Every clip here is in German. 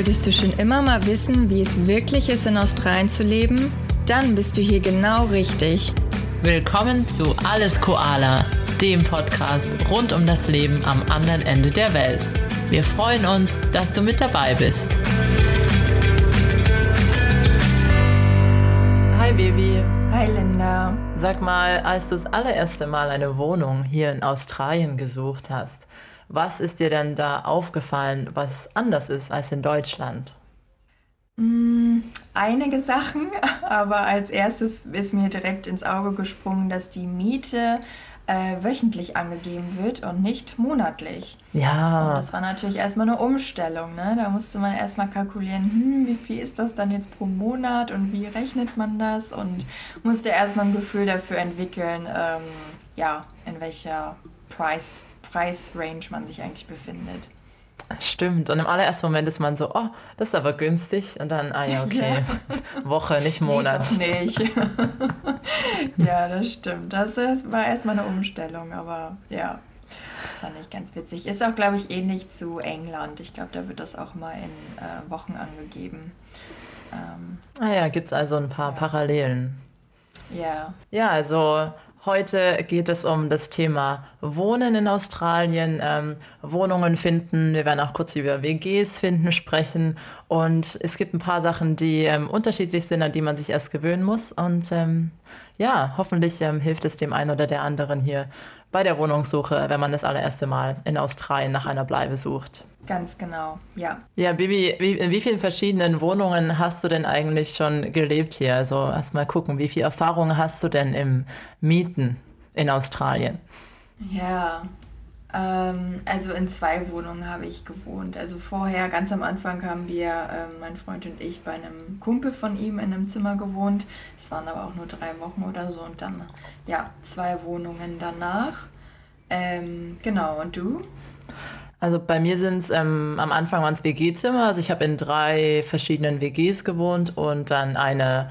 Wolltest du schon immer mal wissen, wie es wirklich ist, in Australien zu leben? Dann bist du hier genau richtig. Willkommen zu Alles Koala, dem Podcast rund um das Leben am anderen Ende der Welt. Wir freuen uns, dass du mit dabei bist. Hi Baby. Hi Linda. Sag mal, als du das allererste Mal eine Wohnung hier in Australien gesucht hast, was ist dir denn da aufgefallen, was anders ist als in Deutschland? Mm, einige Sachen, aber als erstes ist mir direkt ins Auge gesprungen, dass die Miete äh, wöchentlich angegeben wird und nicht monatlich. Ja. Und das war natürlich erstmal eine Umstellung. Ne? Da musste man erstmal kalkulieren, hm, wie viel ist das dann jetzt pro Monat und wie rechnet man das und musste erstmal ein Gefühl dafür entwickeln, ähm, ja, in welcher Price Preisrange man sich eigentlich befindet. Stimmt. Und im allerersten Moment ist man so, oh, das ist aber günstig. Und dann, ah ja, okay. Ja. Woche, nicht Monat. Nee, nicht. ja, das stimmt. Das war erstmal eine Umstellung, aber ja, fand ich ganz witzig. Ist auch, glaube ich, ähnlich zu England. Ich glaube, da wird das auch mal in äh, Wochen angegeben. Ähm, ah ja, gibt es also ein paar ja. Parallelen. Ja. Ja, also Heute geht es um das Thema Wohnen in Australien, ähm, Wohnungen finden. Wir werden auch kurz über WGs finden sprechen. Und es gibt ein paar Sachen, die ähm, unterschiedlich sind, an die man sich erst gewöhnen muss. Und ähm, ja, hoffentlich ähm, hilft es dem einen oder der anderen hier bei der Wohnungssuche, wenn man das allererste Mal in Australien nach einer Bleibe sucht. Ganz genau, ja. Ja, Bibi, wie, in wie vielen verschiedenen Wohnungen hast du denn eigentlich schon gelebt hier? Also erst mal gucken, wie viel Erfahrung hast du denn im Mieten in Australien? Ja, ähm, also in zwei Wohnungen habe ich gewohnt. Also vorher, ganz am Anfang, haben wir, ähm, mein Freund und ich, bei einem Kumpel von ihm in einem Zimmer gewohnt. Es waren aber auch nur drei Wochen oder so und dann, ja, zwei Wohnungen danach. Ähm, genau, und du? Also bei mir sind es ähm, am Anfang waren es WG-Zimmer. Also ich habe in drei verschiedenen WGs gewohnt und dann eine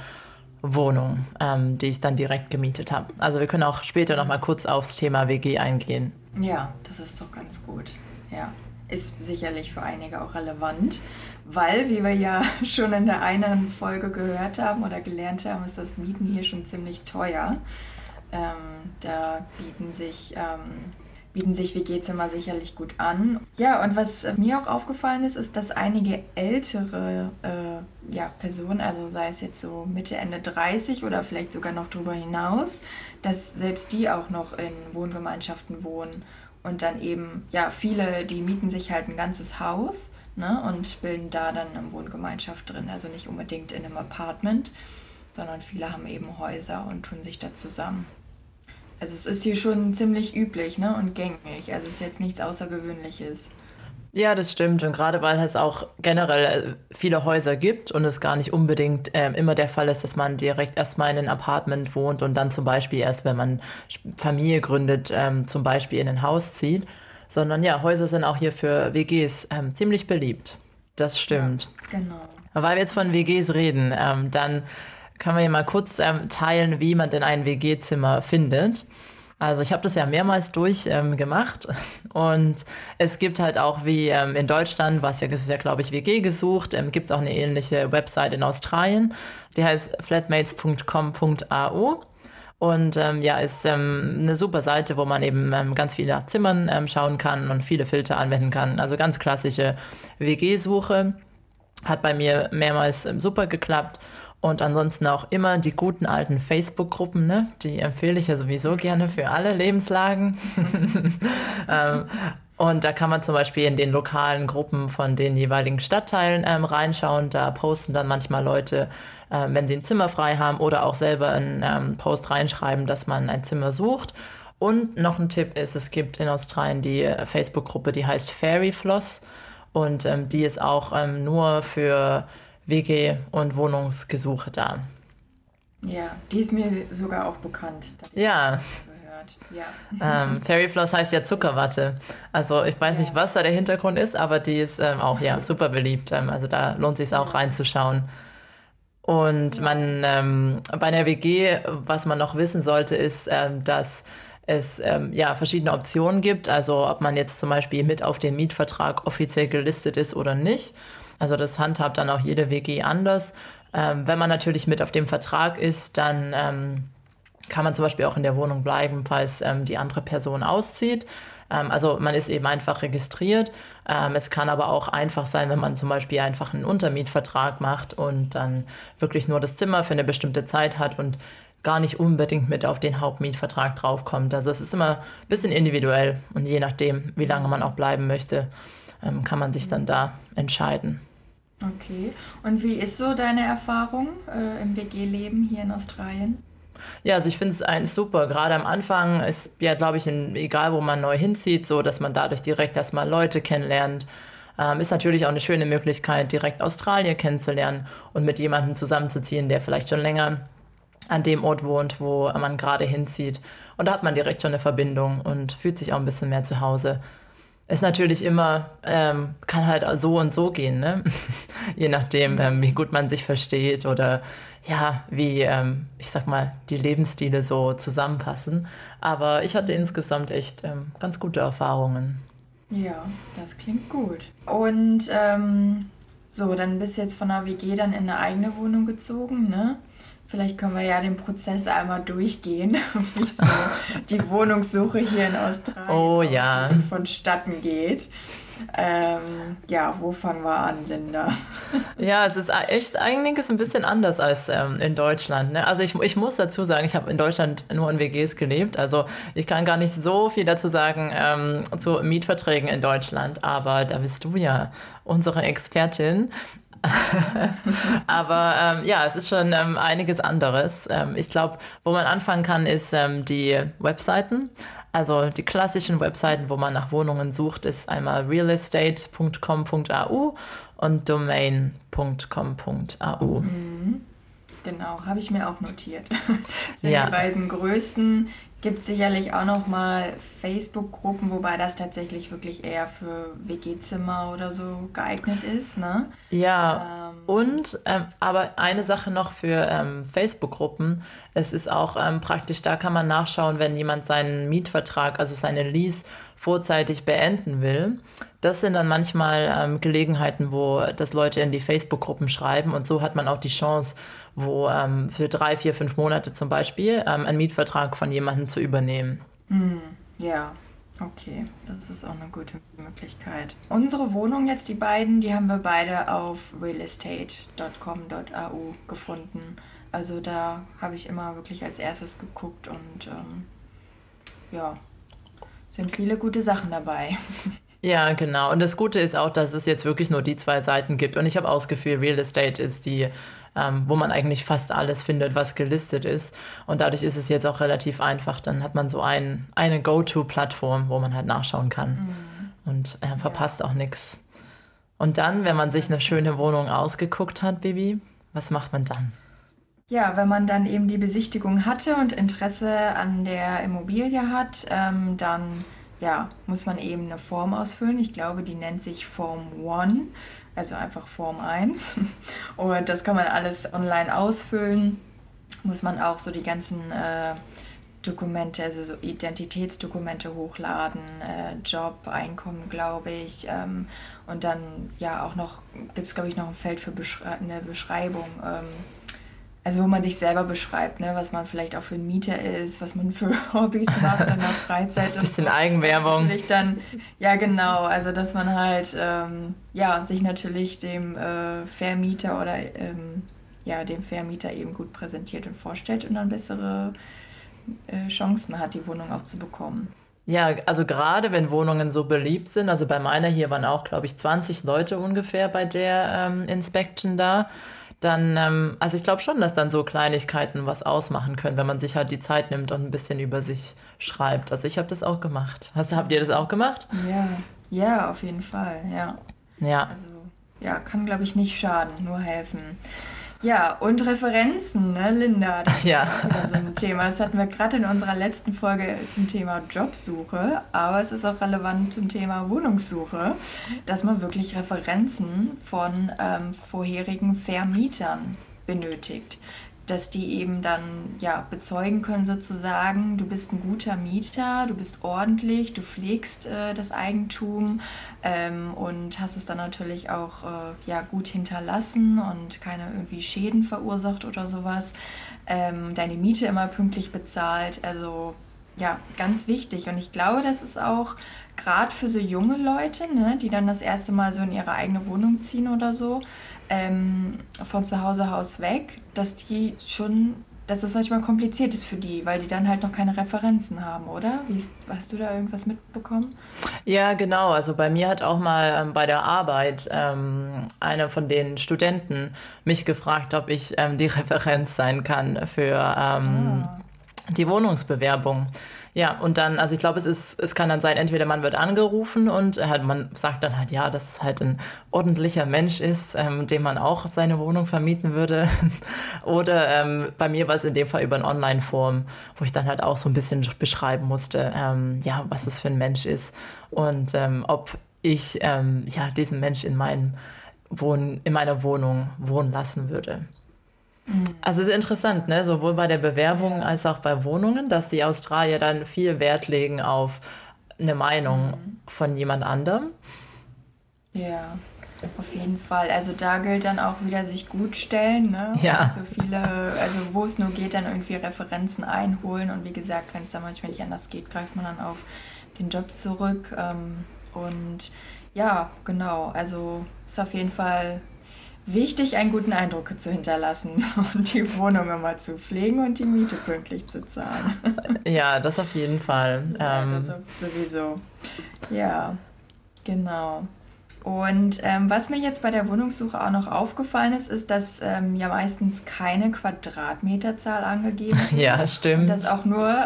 Wohnung, ähm, die ich dann direkt gemietet habe. Also wir können auch später noch mal kurz aufs Thema WG eingehen. Ja, das ist doch ganz gut. Ja, ist sicherlich für einige auch relevant, weil, wie wir ja schon in der einen Folge gehört haben oder gelernt haben, ist das Mieten hier schon ziemlich teuer. Ähm, da bieten sich ähm, bieten sich WG-Zimmer sicherlich gut an. Ja, und was mir auch aufgefallen ist, ist, dass einige ältere äh, ja, Personen, also sei es jetzt so Mitte, Ende 30 oder vielleicht sogar noch darüber hinaus, dass selbst die auch noch in Wohngemeinschaften wohnen. Und dann eben, ja, viele, die mieten sich halt ein ganzes Haus ne, und bilden da dann eine Wohngemeinschaft drin. Also nicht unbedingt in einem Apartment, sondern viele haben eben Häuser und tun sich da zusammen. Also es ist hier schon ziemlich üblich ne? und gängig. Also es ist jetzt nichts Außergewöhnliches. Ja, das stimmt. Und gerade weil es auch generell äh, viele Häuser gibt und es gar nicht unbedingt äh, immer der Fall ist, dass man direkt erstmal in ein Apartment wohnt und dann zum Beispiel erst, wenn man Familie gründet, ähm, zum Beispiel in ein Haus zieht. Sondern ja, Häuser sind auch hier für WGs ähm, ziemlich beliebt. Das stimmt. Ja, genau. Weil wir jetzt von WGs reden, ähm, dann können wir hier mal kurz ähm, teilen, wie man denn ein WG-Zimmer findet. Also ich habe das ja mehrmals durchgemacht ähm, und es gibt halt auch wie ähm, in Deutschland, was ja, ist ja glaube ich WG gesucht, ähm, gibt es auch eine ähnliche Website in Australien, die heißt flatmates.com.au und ähm, ja, ist ähm, eine super Seite, wo man eben ähm, ganz viele nach Zimmern schauen kann und viele Filter anwenden kann. Also ganz klassische WG-Suche. Hat bei mir mehrmals super geklappt. Und ansonsten auch immer die guten alten Facebook-Gruppen, ne? die empfehle ich ja sowieso gerne für alle Lebenslagen. ähm, und da kann man zum Beispiel in den lokalen Gruppen von den jeweiligen Stadtteilen ähm, reinschauen. Da posten dann manchmal Leute, äh, wenn sie ein Zimmer frei haben oder auch selber einen ähm, Post reinschreiben, dass man ein Zimmer sucht. Und noch ein Tipp ist, es gibt in Australien die äh, Facebook-Gruppe, die heißt Fairy Floss. Und ähm, die ist auch ähm, nur für WG- und Wohnungsgesuche da. Ja, die ist mir sogar auch bekannt. Ja. Ja. Ähm, Fairy Floss heißt ja Zuckerwatte. Also ich weiß ja. nicht, was da der Hintergrund ist, aber die ist ähm, auch ja super beliebt. Ähm, also da lohnt sich auch reinzuschauen. Und man ähm, bei einer WG, was man noch wissen sollte, ist, ähm, dass es ähm, ja verschiedene Optionen gibt. Also ob man jetzt zum Beispiel mit auf den Mietvertrag offiziell gelistet ist oder nicht. Also das handhabt dann auch jede WG anders. Ähm, wenn man natürlich mit auf dem Vertrag ist, dann ähm, kann man zum Beispiel auch in der Wohnung bleiben, falls ähm, die andere Person auszieht. Ähm, also man ist eben einfach registriert. Ähm, es kann aber auch einfach sein, wenn man zum Beispiel einfach einen Untermietvertrag macht und dann wirklich nur das Zimmer für eine bestimmte Zeit hat und gar nicht unbedingt mit auf den Hauptmietvertrag draufkommt. Also es ist immer ein bisschen individuell und je nachdem, wie lange man auch bleiben möchte, ähm, kann man sich dann da entscheiden. Okay. Und wie ist so deine Erfahrung äh, im WG-Leben hier in Australien? Ja, also ich finde es eigentlich super. Gerade am Anfang ist ja, glaube ich, in, egal wo man neu hinzieht, so, dass man dadurch direkt erstmal Leute kennenlernt. Ähm, ist natürlich auch eine schöne Möglichkeit, direkt Australien kennenzulernen und mit jemandem zusammenzuziehen, der vielleicht schon länger an dem Ort wohnt, wo man gerade hinzieht. Und da hat man direkt schon eine Verbindung und fühlt sich auch ein bisschen mehr zu Hause. Ist natürlich immer, ähm, kann halt so und so gehen, ne? Je nachdem, ähm, wie gut man sich versteht oder ja, wie, ähm, ich sag mal, die Lebensstile so zusammenpassen. Aber ich hatte insgesamt echt ähm, ganz gute Erfahrungen. Ja, das klingt gut. Und ähm, so, dann bist du jetzt von der WG dann in eine eigene Wohnung gezogen, ne? Vielleicht können wir ja den Prozess einmal durchgehen, wie so die Wohnungssuche hier in Australien oh, ja. vonstatten geht. Ähm, ja, wo fangen wir an, Linda? Ja, es ist echt einiges ein bisschen anders als ähm, in Deutschland. Ne? Also ich, ich muss dazu sagen, ich habe in Deutschland nur in WGs gelebt. Also ich kann gar nicht so viel dazu sagen ähm, zu Mietverträgen in Deutschland. Aber da bist du ja unsere Expertin. Aber ähm, ja, es ist schon ähm, einiges anderes. Ähm, ich glaube, wo man anfangen kann, ist ähm, die Webseiten. Also die klassischen Webseiten, wo man nach Wohnungen sucht, ist einmal realestate.com.au und domain.com.au. Mhm. Genau, habe ich mir auch notiert. Sind ja. die beiden größten Gibt sicherlich auch noch mal Facebook-Gruppen, wobei das tatsächlich wirklich eher für WG-Zimmer oder so geeignet ist, ne? Ja. Ähm. Und ähm, aber eine Sache noch für ähm, Facebook-Gruppen: Es ist auch ähm, praktisch, da kann man nachschauen, wenn jemand seinen Mietvertrag, also seine Lease vorzeitig beenden will. Das sind dann manchmal ähm, Gelegenheiten, wo das Leute in die Facebook-Gruppen schreiben und so hat man auch die Chance, wo ähm, für drei, vier, fünf Monate zum Beispiel ähm, einen Mietvertrag von jemandem zu übernehmen. Mm, ja, okay, das ist auch eine gute Möglichkeit. Unsere Wohnung jetzt, die beiden, die haben wir beide auf realestate.com.au gefunden. Also da habe ich immer wirklich als erstes geguckt und ähm, ja, sind viele gute Sachen dabei. Ja, genau. Und das Gute ist auch, dass es jetzt wirklich nur die zwei Seiten gibt. Und ich habe auch das Gefühl, Real Estate ist die, ähm, wo man eigentlich fast alles findet, was gelistet ist. Und dadurch ist es jetzt auch relativ einfach. Dann hat man so ein, eine Go-To-Plattform, wo man halt nachschauen kann. Mhm. Und äh, verpasst ja. auch nichts. Und dann, wenn man sich eine schöne Wohnung ausgeguckt hat, Bibi, was macht man dann? Ja, wenn man dann eben die Besichtigung hatte und Interesse an der Immobilie hat, ähm, dann ja, muss man eben eine Form ausfüllen. Ich glaube, die nennt sich Form 1, also einfach Form 1. Und das kann man alles online ausfüllen. Muss man auch so die ganzen äh, Dokumente, also so Identitätsdokumente hochladen, äh, Job, Einkommen, glaube ich. Ähm, und dann ja auch noch, gibt es, glaube ich, noch ein Feld für Beschrei eine Beschreibung. Ähm, also wo man sich selber beschreibt, ne, was man vielleicht auch für ein Mieter ist, was man für Hobbys macht in der Freizeit. Ein bisschen Eigenwerbung. Natürlich dann, ja genau, also dass man halt ähm, ja, sich natürlich dem äh, Vermieter oder ähm, ja, dem Vermieter eben gut präsentiert und vorstellt und dann bessere äh, Chancen hat, die Wohnung auch zu bekommen. Ja, also gerade wenn Wohnungen so beliebt sind, also bei meiner hier waren auch, glaube ich, 20 Leute ungefähr bei der ähm, Inspection da dann, ähm, also ich glaube schon, dass dann so Kleinigkeiten was ausmachen können, wenn man sich halt die Zeit nimmt und ein bisschen über sich schreibt. Also ich habe das auch gemacht. Hast, habt ihr das auch gemacht? Ja, ja, auf jeden Fall, ja. Ja. Also ja, kann glaube ich nicht schaden, nur helfen. Ja, und Referenzen, ne, Linda? Das ja. ist so ein Thema. Das hatten wir gerade in unserer letzten Folge zum Thema Jobsuche, aber es ist auch relevant zum Thema Wohnungssuche, dass man wirklich Referenzen von ähm, vorherigen Vermietern benötigt. Dass die eben dann ja bezeugen können sozusagen, du bist ein guter Mieter, du bist ordentlich, du pflegst äh, das Eigentum ähm, und hast es dann natürlich auch äh, ja gut hinterlassen und keine irgendwie Schäden verursacht oder sowas. Ähm, deine Miete immer pünktlich bezahlt, also ja, ganz wichtig. Und ich glaube, das ist auch gerade für so junge Leute, ne, die dann das erste Mal so in ihre eigene Wohnung ziehen oder so, ähm, von zu Hause aus weg, dass die schon, dass das manchmal kompliziert ist für die, weil die dann halt noch keine Referenzen haben, oder? Wie ist, hast du da irgendwas mitbekommen? Ja, genau. Also bei mir hat auch mal ähm, bei der Arbeit ähm, einer von den Studenten mich gefragt, ob ich ähm, die Referenz sein kann für ähm, ah. die Wohnungsbewerbung. Ja, und dann, also ich glaube, es ist, es kann dann sein, entweder man wird angerufen und halt, man sagt dann halt, ja, dass es halt ein ordentlicher Mensch ist, ähm, dem man auch seine Wohnung vermieten würde. Oder ähm, bei mir war es in dem Fall über ein Online-Form, wo ich dann halt auch so ein bisschen beschreiben musste, ähm, ja, was es für ein Mensch ist und ähm, ob ich ähm, ja diesen Mensch in meinem Wohn in meiner Wohnung wohnen lassen würde. Mhm. Also es ist interessant, ne? sowohl bei der Bewerbung als auch bei Wohnungen, dass die Australier dann viel Wert legen auf eine Meinung mhm. von jemand anderem. Ja, auf jeden Fall. Also da gilt dann auch wieder sich gut stellen. Ne? Ja. So viele, also wo es nur geht, dann irgendwie Referenzen einholen. Und wie gesagt, wenn es dann manchmal nicht anders geht, greift man dann auf den Job zurück. Ähm, und ja, genau. Also ist auf jeden Fall wichtig, einen guten Eindruck zu hinterlassen und die Wohnung immer zu pflegen und die Miete pünktlich zu zahlen. Ja, das auf jeden Fall. Ja, ähm, das sowieso. Ja, genau. Und ähm, was mir jetzt bei der Wohnungssuche auch noch aufgefallen ist, ist, dass ähm, ja meistens keine Quadratmeterzahl angegeben wird. Ja, stimmt. Und dass auch nur,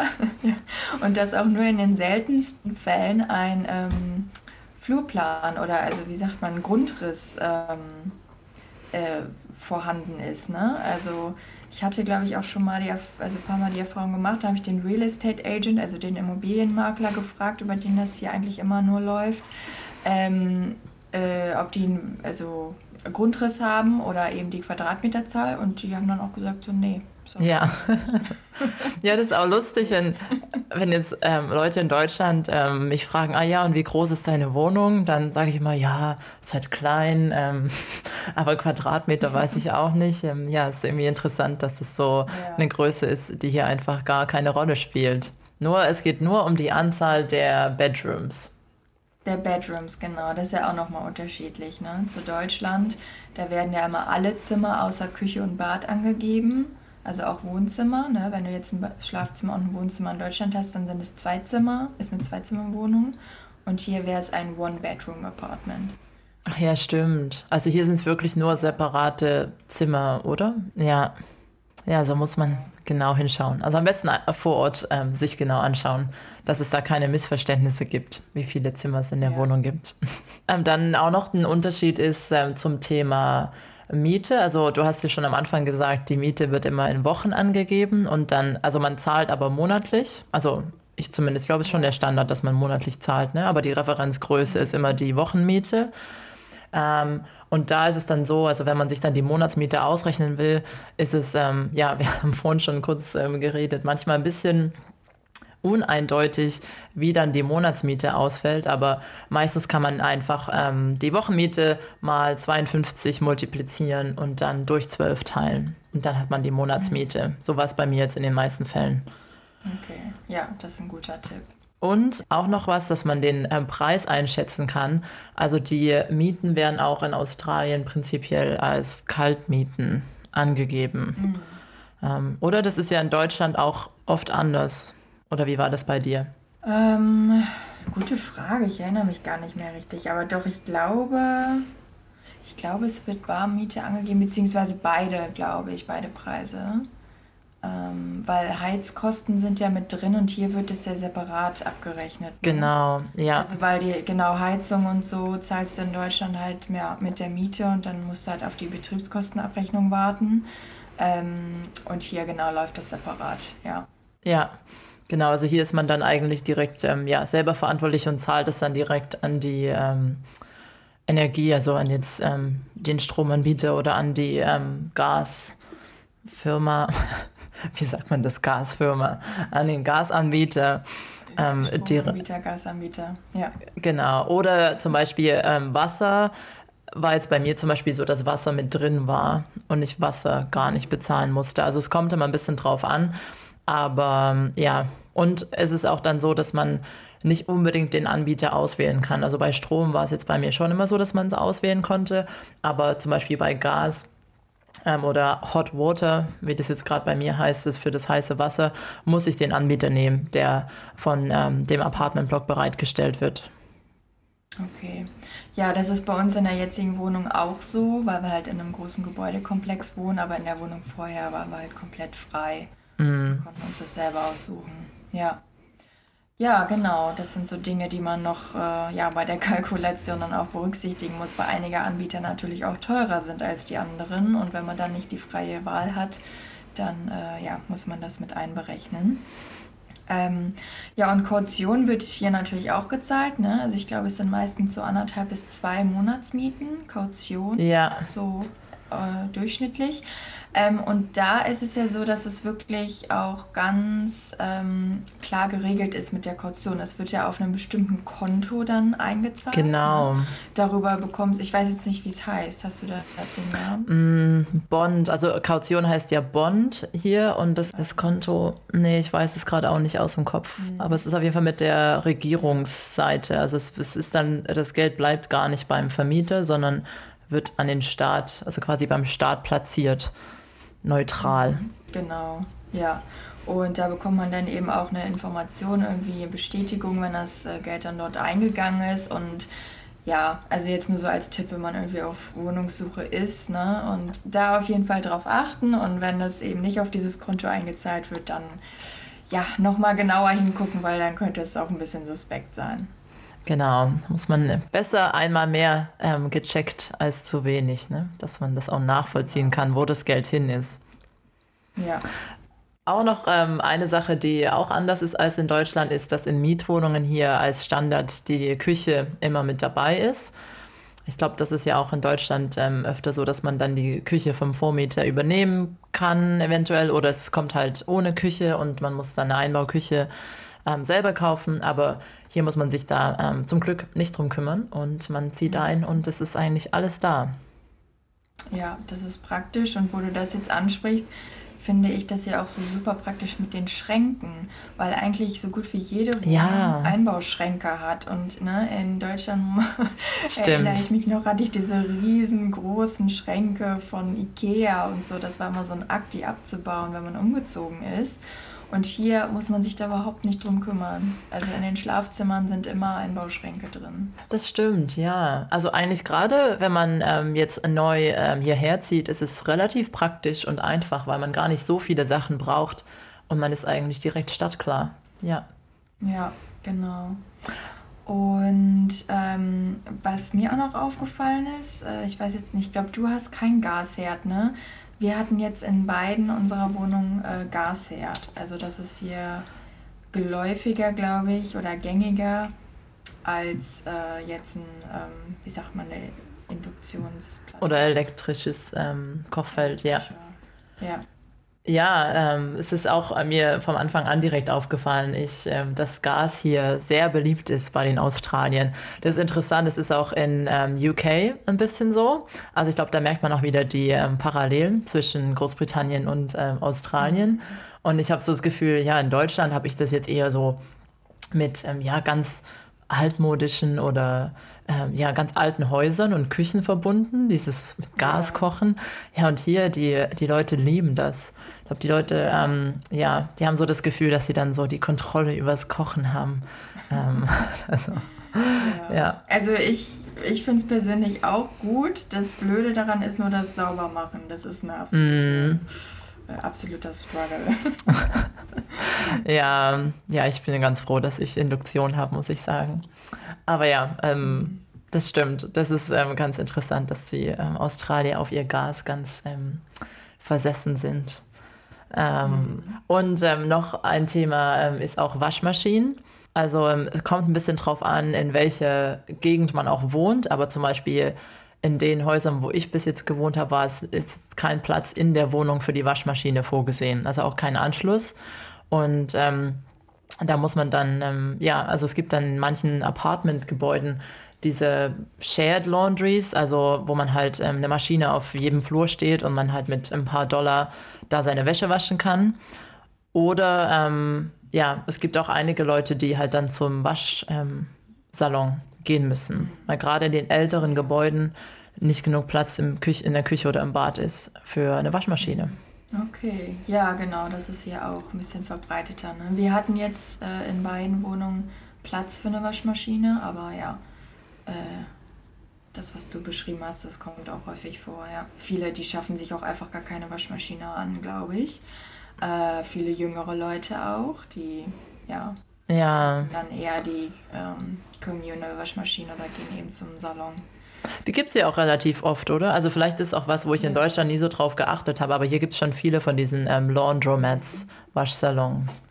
und dass auch nur in den seltensten Fällen ein ähm, Flurplan oder also wie sagt man, Grundriss ähm, äh, vorhanden ist. Ne? Also ich hatte, glaube ich, auch schon mal die, also ein paar Mal die Erfahrung gemacht, da habe ich den Real Estate Agent, also den Immobilienmakler gefragt, über den das hier eigentlich immer nur läuft, ähm, äh, ob die also Grundriss haben oder eben die Quadratmeterzahl und die haben dann auch gesagt, so nee, so. Ja. ja, das ist auch lustig, wenn, wenn jetzt ähm, Leute in Deutschland ähm, mich fragen, ah ja, und wie groß ist deine Wohnung? Dann sage ich immer, ja, ist halt klein, ähm, aber Quadratmeter weiß ich auch nicht. Ähm, ja, ist irgendwie interessant, dass das so ja. eine Größe ist, die hier einfach gar keine Rolle spielt. Nur, es geht nur um die Anzahl der Bedrooms. Der Bedrooms, genau. Das ist ja auch nochmal unterschiedlich ne? zu Deutschland. Da werden ja immer alle Zimmer außer Küche und Bad angegeben also auch Wohnzimmer. Ne? Wenn du jetzt ein Schlafzimmer und ein Wohnzimmer in Deutschland hast, dann sind es zwei Zimmer, ist eine Zweizimmerwohnung. Und hier wäre es ein One-Bedroom-Apartment. Ach ja, stimmt. Also hier sind es wirklich nur separate Zimmer, oder? Ja. Ja, so muss man genau hinschauen. Also am besten vor Ort ähm, sich genau anschauen, dass es da keine Missverständnisse gibt, wie viele Zimmer es in der ja. Wohnung gibt. ähm, dann auch noch ein Unterschied ist ähm, zum Thema Miete. Also du hast ja schon am Anfang gesagt, die Miete wird immer in Wochen angegeben und dann, also man zahlt aber monatlich. Also ich zumindest glaube, es ist schon der Standard, dass man monatlich zahlt, ne? aber die Referenzgröße ist immer die Wochenmiete. Ähm, und da ist es dann so, also wenn man sich dann die Monatsmiete ausrechnen will, ist es, ähm, ja, wir haben vorhin schon kurz ähm, geredet, manchmal ein bisschen uneindeutig, wie dann die Monatsmiete ausfällt, aber meistens kann man einfach ähm, die Wochenmiete mal 52 multiplizieren und dann durch 12 teilen. Und dann hat man die Monatsmiete. So war es bei mir jetzt in den meisten Fällen. Okay, ja, das ist ein guter Tipp. Und auch noch was, dass man den ähm, Preis einschätzen kann. Also die Mieten werden auch in Australien prinzipiell als Kaltmieten angegeben. Mhm. Ähm, oder das ist ja in Deutschland auch oft anders. Oder wie war das bei dir? Ähm, gute Frage. Ich erinnere mich gar nicht mehr richtig. Aber doch, ich glaube, ich glaube, es wird Warmmiete angegeben, beziehungsweise beide, glaube ich, beide Preise. Ähm, weil Heizkosten sind ja mit drin und hier wird es ja separat abgerechnet. Ne? Genau, ja. Also weil die, genau, Heizung und so zahlst du in Deutschland halt mehr mit der Miete und dann musst du halt auf die Betriebskostenabrechnung warten. Ähm, und hier genau läuft das separat, ja. Ja, Genau, also hier ist man dann eigentlich direkt ähm, ja, selber verantwortlich und zahlt es dann direkt an die ähm, Energie, also an jetzt ähm, den Stromanbieter oder an die ähm, Gas, Firma, wie sagt man das, Gasfirma, an den Gasanbieter. Ähm, Stromanbieter, Gasanbieter, ja. Genau. Oder zum Beispiel ähm, Wasser war jetzt bei mir zum Beispiel so, dass Wasser mit drin war und ich Wasser gar nicht bezahlen musste. Also es kommt immer ein bisschen drauf an. Aber ja, und es ist auch dann so, dass man nicht unbedingt den Anbieter auswählen kann. Also bei Strom war es jetzt bei mir schon immer so, dass man es auswählen konnte. Aber zum Beispiel bei Gas ähm, oder Hot Water, wie das jetzt gerade bei mir heißt, ist für das heiße Wasser, muss ich den Anbieter nehmen, der von ähm, dem Apartmentblock bereitgestellt wird. Okay. Ja, das ist bei uns in der jetzigen Wohnung auch so, weil wir halt in einem großen Gebäudekomplex wohnen, aber in der Wohnung vorher waren wir halt komplett frei. Mm. Konnten uns das selber aussuchen. Ja. Ja, genau. Das sind so Dinge, die man noch äh, ja, bei der Kalkulation dann auch berücksichtigen muss, weil einige Anbieter natürlich auch teurer sind als die anderen. Und wenn man dann nicht die freie Wahl hat, dann äh, ja, muss man das mit einberechnen. Ähm, ja, und Kaution wird hier natürlich auch gezahlt. Ne? Also ich glaube, es sind meistens so anderthalb bis zwei Monatsmieten, Kaution. Ja. So äh, durchschnittlich. Ähm, und da ist es ja so, dass es wirklich auch ganz ähm, klar geregelt ist mit der Kaution. Es wird ja auf einem bestimmten Konto dann eingezahlt. Genau. Ne? Darüber bekommst, ich weiß jetzt nicht, wie es heißt. Hast du da den Namen? Mm, Bond, also Kaution heißt ja Bond hier und das, das Konto, nee, ich weiß es gerade auch nicht aus dem Kopf. Mhm. Aber es ist auf jeden Fall mit der Regierungsseite. Also es, es ist dann, das Geld bleibt gar nicht beim Vermieter, sondern wird an den Staat, also quasi beim Staat platziert, neutral. Genau, ja. Und da bekommt man dann eben auch eine Information, irgendwie eine Bestätigung, wenn das äh, Geld dann dort eingegangen ist. Und ja, also jetzt nur so als Tipp, wenn man irgendwie auf Wohnungssuche ist, ne? Und da auf jeden Fall drauf achten. Und wenn das eben nicht auf dieses Konto eingezahlt wird, dann ja, nochmal genauer hingucken, weil dann könnte es auch ein bisschen suspekt sein. Genau, muss man besser einmal mehr ähm, gecheckt als zu wenig, ne? dass man das auch nachvollziehen kann, wo das Geld hin ist. Ja. Auch noch ähm, eine Sache, die auch anders ist als in Deutschland, ist, dass in Mietwohnungen hier als Standard die Küche immer mit dabei ist. Ich glaube, das ist ja auch in Deutschland ähm, öfter so, dass man dann die Küche vom Vormieter übernehmen kann, eventuell, oder es kommt halt ohne Küche und man muss dann eine Einbauküche ähm, selber kaufen. Aber hier muss man sich da ähm, zum Glück nicht drum kümmern und man zieht ein und es ist eigentlich alles da. Ja, das ist praktisch und wo du das jetzt ansprichst, finde ich das ja auch so super praktisch mit den Schränken, weil eigentlich so gut wie jede Wohnung ja. Einbauschränke hat. Und ne, in Deutschland erinnere ich mich noch, hatte ich diese riesengroßen Schränke von Ikea und so. Das war immer so ein Akt, die abzubauen, wenn man umgezogen ist. Und hier muss man sich da überhaupt nicht drum kümmern. Also in den Schlafzimmern sind immer Einbauschränke drin. Das stimmt, ja. Also eigentlich gerade, wenn man ähm, jetzt neu ähm, hierher zieht, ist es relativ praktisch und einfach, weil man gar nicht so viele Sachen braucht und man ist eigentlich direkt stadtklar. Ja. Ja, genau. Und ähm, was mir auch noch aufgefallen ist, äh, ich weiß jetzt nicht, ich glaube, du hast kein Gasherd, ne? Wir hatten jetzt in beiden unserer Wohnungen äh, Gasherd. Also das ist hier geläufiger, glaube ich, oder gängiger als äh, jetzt ein, ähm, wie sagt man, eine Induktionsplatte. Oder elektrisches ähm, Kochfeld, ja. Ja. Ja, ähm, es ist auch mir vom Anfang an direkt aufgefallen, ich, ähm, dass Gas hier sehr beliebt ist bei den Australiern. Das ist interessant, es ist auch in ähm, UK ein bisschen so. Also ich glaube, da merkt man auch wieder die ähm, Parallelen zwischen Großbritannien und ähm, Australien. Und ich habe so das Gefühl, ja, in Deutschland habe ich das jetzt eher so mit ähm, ja, ganz altmodischen oder ähm, ja, ganz alten Häusern und Küchen verbunden, dieses mit Gas kochen. Ja, und hier, die, die Leute lieben das. Ich glaube, die Leute, ähm, ja, die haben so das Gefühl, dass sie dann so die Kontrolle übers Kochen haben. Ähm, also, ja. ja. Also ich, ich finde es persönlich auch gut. Das Blöde daran ist nur das Saubermachen. Das ist eine absolute... Mm absoluter Struggle. ja, ja, ich bin ganz froh, dass ich Induktion habe, muss ich sagen. Aber ja, ähm, das stimmt. Das ist ähm, ganz interessant, dass die ähm, Australier auf ihr Gas ganz ähm, versessen sind. Mhm. Und ähm, noch ein Thema ähm, ist auch Waschmaschinen. Also es kommt ein bisschen drauf an, in welcher Gegend man auch wohnt, aber zum Beispiel in den Häusern, wo ich bis jetzt gewohnt habe, war es ist kein Platz in der Wohnung für die Waschmaschine vorgesehen, also auch kein Anschluss. Und ähm, da muss man dann, ähm, ja, also es gibt dann in manchen Apartmentgebäuden diese Shared Laundries, also wo man halt ähm, eine Maschine auf jedem Flur steht und man halt mit ein paar Dollar da seine Wäsche waschen kann. Oder ähm, ja, es gibt auch einige Leute, die halt dann zum Waschsalon ähm, gehen müssen, weil gerade in den älteren Gebäuden nicht genug Platz im Küch in der Küche oder im Bad ist für eine Waschmaschine. Okay, ja, genau, das ist hier auch ein bisschen verbreiteter. Ne? Wir hatten jetzt äh, in beiden Wohnungen Platz für eine Waschmaschine, aber ja, äh, das, was du beschrieben hast, das kommt auch häufig vor. Ja. Viele, die schaffen sich auch einfach gar keine Waschmaschine an, glaube ich. Äh, viele jüngere Leute auch, die ja, ja. dann eher die ähm, Communal-Waschmaschine oder gehen eben zum Salon. Die gibt es ja auch relativ oft, oder? Also vielleicht ist auch was, wo ich in Deutschland nie so drauf geachtet habe, aber hier gibt es schon viele von diesen ähm, Laundromats, Waschsalons.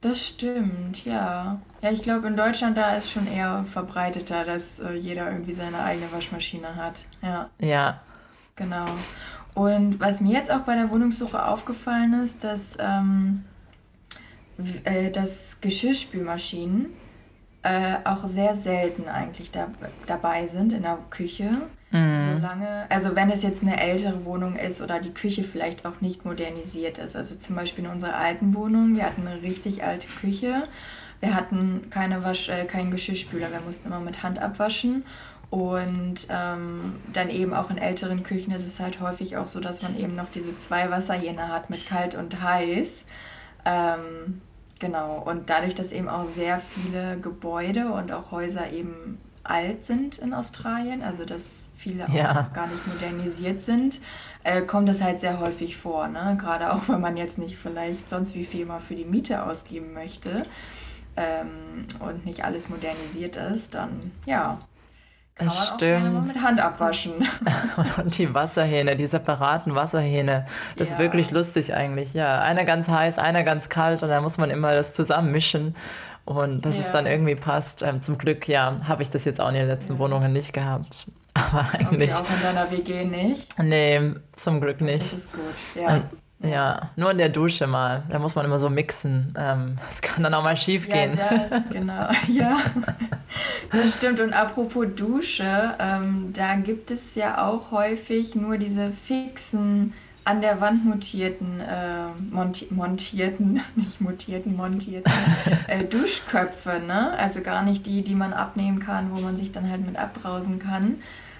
Das stimmt, ja. Ja, ich glaube, in Deutschland da ist schon eher verbreiteter, dass äh, jeder irgendwie seine eigene Waschmaschine hat. Ja. Ja. Genau. Und was mir jetzt auch bei der Wohnungssuche aufgefallen ist, dass, ähm, äh, dass Geschirrspülmaschinen äh, auch sehr selten eigentlich da, dabei sind in der Küche. Mhm. Solange, also wenn es jetzt eine ältere Wohnung ist oder die Küche vielleicht auch nicht modernisiert ist. Also zum Beispiel in unserer alten Wohnung, wir hatten eine richtig alte Küche. Wir hatten keine Wasch, äh, keinen Geschirrspüler, wir mussten immer mit Hand abwaschen. Und ähm, dann eben auch in älteren Küchen ist es halt häufig auch so, dass man eben noch diese zwei Wasserhähne hat mit kalt und heiß. Ähm, Genau, und dadurch, dass eben auch sehr viele Gebäude und auch Häuser eben alt sind in Australien, also dass viele ja. auch gar nicht modernisiert sind, äh, kommt das halt sehr häufig vor. Ne? Gerade auch, wenn man jetzt nicht vielleicht sonst wie viel mal für die Miete ausgeben möchte ähm, und nicht alles modernisiert ist, dann ja, kann das stimmt. mit Hand abwaschen. Und die Wasserhähne, die separaten Wasserhähne, das ja. ist wirklich lustig eigentlich. Ja, einer ganz heiß, einer ganz kalt und da muss man immer das zusammenmischen und dass ja. es dann irgendwie passt. Ähm, zum Glück, ja, habe ich das jetzt auch in den letzten ja. Wohnungen nicht gehabt. Aber eigentlich. Okay, auch in deiner WG nicht? Nee, zum Glück nicht. Das ist gut, ja. Ja, nur in der Dusche mal. Da muss man immer so mixen. Ähm, das kann dann auch mal schief gehen. Ja, das, genau. Ja, das stimmt. Und apropos Dusche, ähm, da gibt es ja auch häufig nur diese fixen, an der Wand montierten, äh, monti montierten, nicht mutierten, montierten äh, Duschköpfe. Ne? Also gar nicht die, die man abnehmen kann, wo man sich dann halt mit abbrausen kann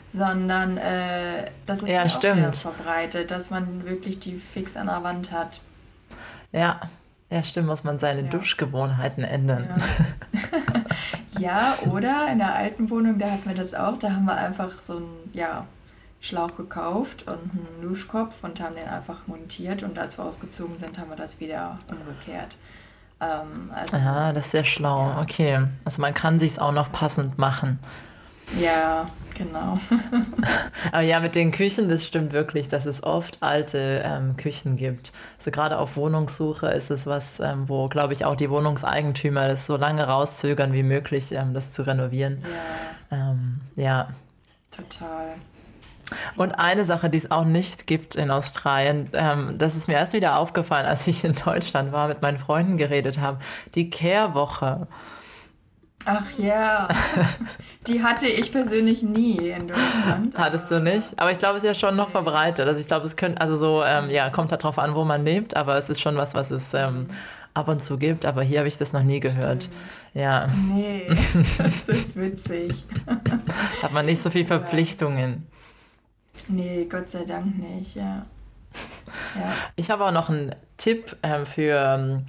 sondern äh, das ist ja, auch stimmt. sehr verbreitet, dass man wirklich die fix an der Wand hat. Ja, ja, stimmt, muss man seine ja. Duschgewohnheiten ändern. Ja. ja, oder in der alten Wohnung, da hatten wir das auch, da haben wir einfach so einen ja, Schlauch gekauft und einen Duschkopf und haben den einfach montiert und als wir ausgezogen sind, haben wir das wieder umgekehrt. Ähm, also, ja, das ist sehr schlau, ja. okay. Also man kann sich auch noch passend machen. Ja, genau. Aber ja, mit den Küchen, das stimmt wirklich, dass es oft alte ähm, Küchen gibt. Also gerade auf Wohnungssuche ist es was, ähm, wo, glaube ich, auch die Wohnungseigentümer das so lange rauszögern wie möglich, ähm, das zu renovieren. Ja. Ähm, ja. Total. Und eine Sache, die es auch nicht gibt in Australien, ähm, das ist mir erst wieder aufgefallen, als ich in Deutschland war, mit meinen Freunden geredet habe, die Kehrwoche. Ach ja, die hatte ich persönlich nie in Deutschland. Hattest du nicht? Aber ich glaube, es ist ja schon noch verbreitet. Also ich glaube, es könnte, also so, ähm, ja, kommt halt drauf an, wo man lebt, aber es ist schon was, was es ähm, ab und zu gibt. Aber hier habe ich das noch nie gehört. Stimmt. Ja. Nee, das ist witzig. Hat man nicht so viele Verpflichtungen. Nee, Gott sei Dank nicht, ja. ja. Ich habe auch noch einen Tipp ähm, für ähm,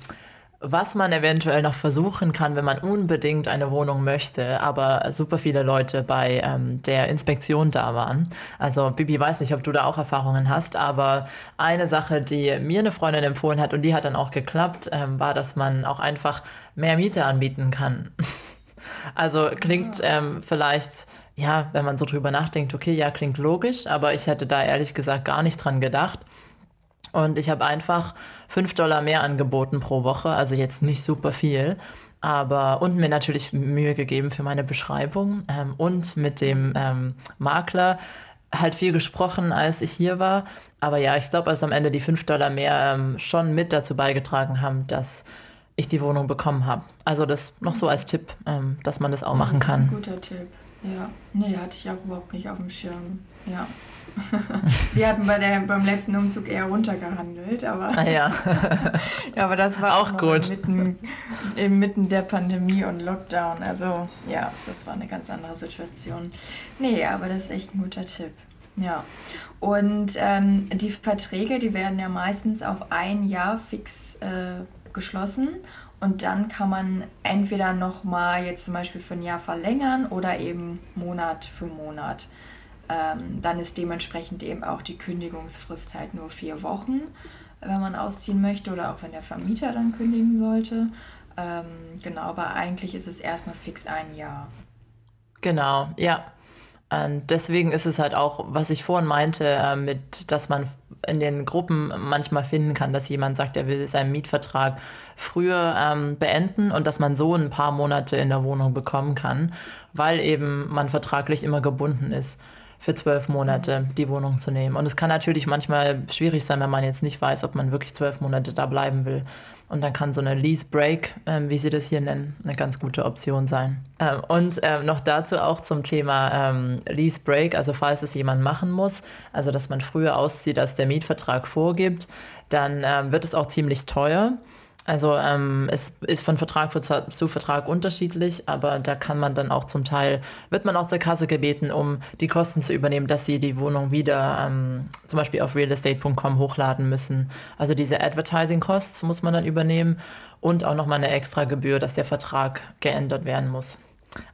was man eventuell noch versuchen kann, wenn man unbedingt eine Wohnung möchte, aber super viele Leute bei ähm, der Inspektion da waren. Also Bibi weiß nicht, ob du da auch Erfahrungen hast, aber eine Sache, die mir eine Freundin empfohlen hat und die hat dann auch geklappt, ähm, war, dass man auch einfach mehr Miete anbieten kann. also klingt ähm, vielleicht ja, wenn man so drüber nachdenkt, okay, ja, klingt logisch, aber ich hätte da ehrlich gesagt gar nicht dran gedacht. Und ich habe einfach 5 Dollar mehr angeboten pro Woche, also jetzt nicht super viel, aber und mir natürlich Mühe gegeben für meine Beschreibung ähm, und mit dem ähm, Makler halt viel gesprochen, als ich hier war. Aber ja, ich glaube, dass am Ende die 5 Dollar mehr ähm, schon mit dazu beigetragen haben, dass ich die Wohnung bekommen habe. Also das noch so als Tipp, ähm, dass man das auch machen kann. Das ist ein guter Tipp. Ja, nee, hatte ich auch überhaupt nicht auf dem Schirm. Ja. Wir hatten bei der, beim letzten Umzug eher runtergehandelt, aber, ah, ja. ja, aber das war auch, gut. Mitten, inmitten der Pandemie und Lockdown. Also ja, das war eine ganz andere Situation. Nee, aber das ist echt ein guter Tipp. Ja, und ähm, die Verträge, die werden ja meistens auf ein Jahr fix äh, geschlossen und dann kann man entweder nochmal jetzt zum Beispiel für ein Jahr verlängern oder eben Monat für Monat. Ähm, dann ist dementsprechend eben auch die Kündigungsfrist halt nur vier Wochen, wenn man ausziehen möchte oder auch wenn der Vermieter dann kündigen sollte. Ähm, genau, aber eigentlich ist es erstmal fix ein Jahr. Genau, ja. Und deswegen ist es halt auch, was ich vorhin meinte, äh, mit, dass man in den Gruppen manchmal finden kann, dass jemand sagt, er will seinen Mietvertrag früher ähm, beenden und dass man so ein paar Monate in der Wohnung bekommen kann, weil eben man vertraglich immer gebunden ist für zwölf Monate die Wohnung zu nehmen. Und es kann natürlich manchmal schwierig sein, wenn man jetzt nicht weiß, ob man wirklich zwölf Monate da bleiben will. Und dann kann so eine Lease Break, äh, wie sie das hier nennen, eine ganz gute Option sein. Ähm, und ähm, noch dazu auch zum Thema ähm, Lease Break, also falls es jemand machen muss, also dass man früher auszieht, als der Mietvertrag vorgibt, dann ähm, wird es auch ziemlich teuer. Also ähm, es ist von Vertrag zu Vertrag unterschiedlich, aber da kann man dann auch zum Teil, wird man auch zur Kasse gebeten, um die Kosten zu übernehmen, dass sie die Wohnung wieder ähm, zum Beispiel auf realestate.com hochladen müssen. Also diese Advertising Costs muss man dann übernehmen und auch nochmal eine extra Gebühr, dass der Vertrag geändert werden muss.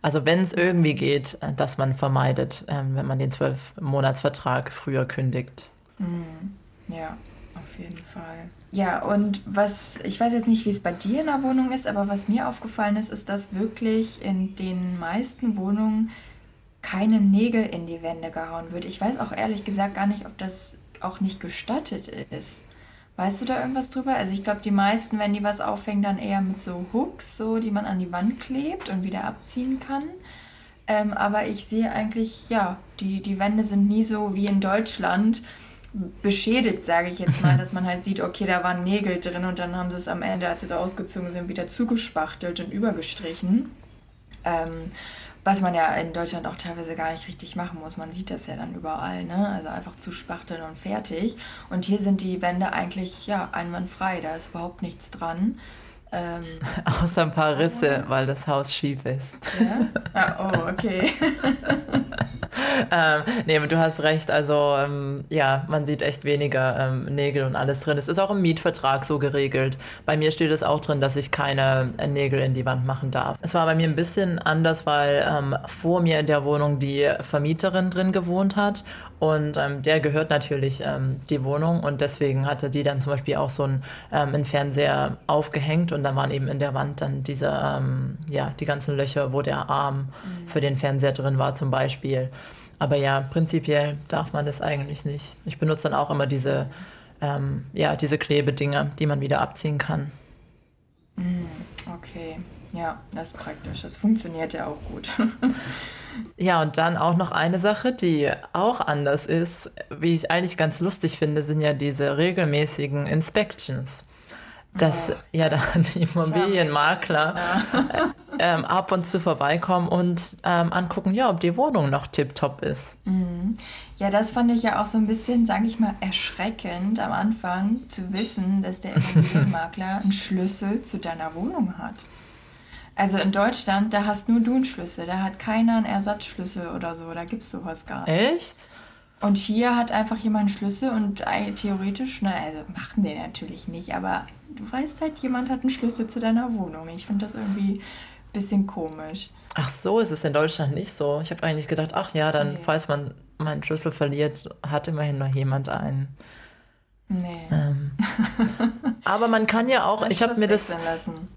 Also wenn es irgendwie geht, äh, dass man vermeidet, ähm, wenn man den zwölf Monatsvertrag früher kündigt. Mhm. Ja, auf jeden Fall. Ja, und was, ich weiß jetzt nicht, wie es bei dir in der Wohnung ist, aber was mir aufgefallen ist, ist, dass wirklich in den meisten Wohnungen keine Nägel in die Wände gehauen wird. Ich weiß auch ehrlich gesagt gar nicht, ob das auch nicht gestattet ist. Weißt du da irgendwas drüber? Also ich glaube, die meisten, wenn die was aufhängen, dann eher mit so Hooks, so die man an die Wand klebt und wieder abziehen kann. Ähm, aber ich sehe eigentlich, ja, die, die Wände sind nie so wie in Deutschland beschädigt, sage ich jetzt mal, dass man halt sieht, okay, da waren Nägel drin und dann haben sie es am Ende, als sie so ausgezogen sind, wieder zugespachtelt und übergestrichen. Ähm, was man ja in Deutschland auch teilweise gar nicht richtig machen muss. Man sieht das ja dann überall, ne? Also einfach zuspachteln und fertig. Und hier sind die Wände eigentlich ja einwandfrei, da ist überhaupt nichts dran. Ähm, Außer ein paar Risse, weil das Haus schief ist. Ja? Ah, oh, okay. ähm, nee, aber du hast recht. Also, ähm, ja, man sieht echt weniger ähm, Nägel und alles drin. Es ist auch im Mietvertrag so geregelt. Bei mir steht es auch drin, dass ich keine äh, Nägel in die Wand machen darf. Es war bei mir ein bisschen anders, weil ähm, vor mir in der Wohnung die Vermieterin drin gewohnt hat. Und ähm, der gehört natürlich ähm, die Wohnung. Und deswegen hatte die dann zum Beispiel auch so einen, einen Fernseher aufgehängt. Und dann waren eben in der Wand dann diese, ja, die ganzen Löcher, wo der Arm mhm. für den Fernseher drin war, zum Beispiel. Aber ja, prinzipiell darf man das eigentlich nicht. Ich benutze dann auch immer diese, ähm, ja, diese Klebedinger, die man wieder abziehen kann. Mm, okay, ja, das ist praktisch. Das funktioniert ja auch gut. ja, und dann auch noch eine Sache, die auch anders ist, wie ich eigentlich ganz lustig finde, sind ja diese regelmäßigen Inspections dass ja, ja dann die Immobilienmakler ja. ähm, ab und zu vorbeikommen und ähm, angucken, ja, ob die Wohnung noch tiptop ist. Mhm. Ja, das fand ich ja auch so ein bisschen, sage ich mal, erschreckend am Anfang zu wissen, dass der Immobilienmakler einen Schlüssel zu deiner Wohnung hat. Also in Deutschland, da hast nur du einen Schlüssel, da hat keiner einen Ersatzschlüssel oder so, da gibt es sowas gar nicht. Echt? Und hier hat einfach jemand einen Schlüssel und theoretisch, ne, also machen die natürlich nicht, aber du weißt halt, jemand hat einen Schlüssel zu deiner Wohnung. Ich finde das irgendwie ein bisschen komisch. Ach so, ist es in Deutschland nicht so. Ich habe eigentlich gedacht, ach ja, dann, nee. falls man meinen Schlüssel verliert, hat immerhin noch jemand einen. Nee. Ähm. aber man kann ja auch, ich habe mir das,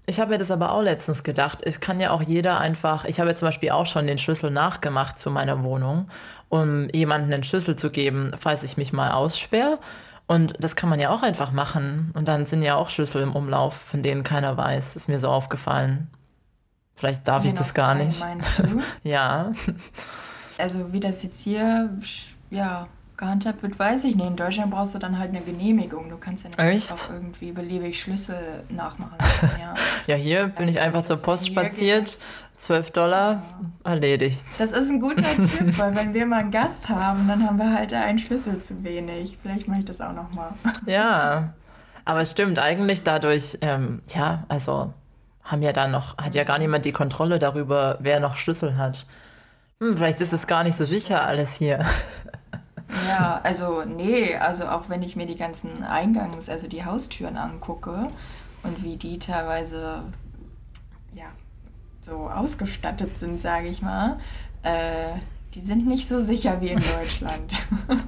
ich habe mir das aber auch letztens gedacht, es kann ja auch jeder einfach, ich habe ja zum Beispiel auch schon den Schlüssel nachgemacht zu meiner Wohnung, um jemanden einen Schlüssel zu geben, falls ich mich mal aussperre. Und das kann man ja auch einfach machen. Und dann sind ja auch Schlüssel im Umlauf, von denen keiner weiß. Ist mir so aufgefallen. Vielleicht darf ich das gar nicht. Meinst du? ja. Also wie das jetzt hier ja, gehandhabt wird, weiß ich nicht. In Deutschland brauchst du dann halt eine Genehmigung. Du kannst ja nicht auch irgendwie beliebig Schlüssel nachmachen lassen. Ja, ja hier bin ich einfach zur Post spaziert, 12 Dollar, ja. erledigt. Das ist ein guter Tipp, weil wenn wir mal einen Gast haben, dann haben wir halt einen Schlüssel zu wenig. Vielleicht mache ich das auch nochmal. Ja, aber es stimmt, eigentlich dadurch, ähm, ja, also haben ja dann noch, hat ja gar niemand die Kontrolle darüber, wer noch Schlüssel hat. Hm, vielleicht ist es gar nicht so sicher alles hier. Ja, also nee, also auch wenn ich mir die ganzen Eingangs-, also die Haustüren angucke und wie die teilweise ja, so ausgestattet sind, sage ich mal, äh, die sind nicht so sicher wie in Deutschland.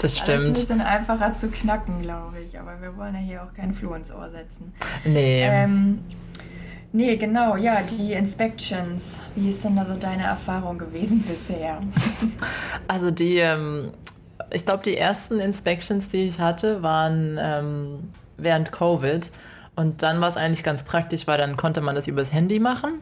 Das stimmt. Das ist ein bisschen einfacher zu knacken, glaube ich. Aber wir wollen ja hier auch kein Floh ins Ohr setzen. Nee. Ähm, nee, genau. Ja, die Inspections. Wie ist denn da so deine Erfahrung gewesen bisher? Also die, ähm, ich glaube, die ersten Inspections, die ich hatte, waren ähm, während Covid. Und dann war es eigentlich ganz praktisch, weil dann konnte man das übers Handy machen.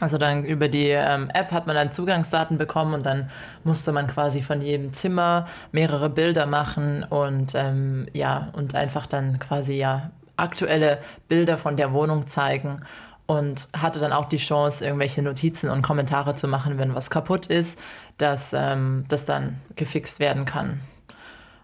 Also dann über die ähm, App hat man dann Zugangsdaten bekommen und dann musste man quasi von jedem Zimmer mehrere Bilder machen und ähm, ja, und einfach dann quasi ja aktuelle Bilder von der Wohnung zeigen und hatte dann auch die Chance, irgendwelche Notizen und Kommentare zu machen, wenn was kaputt ist, dass ähm, das dann gefixt werden kann.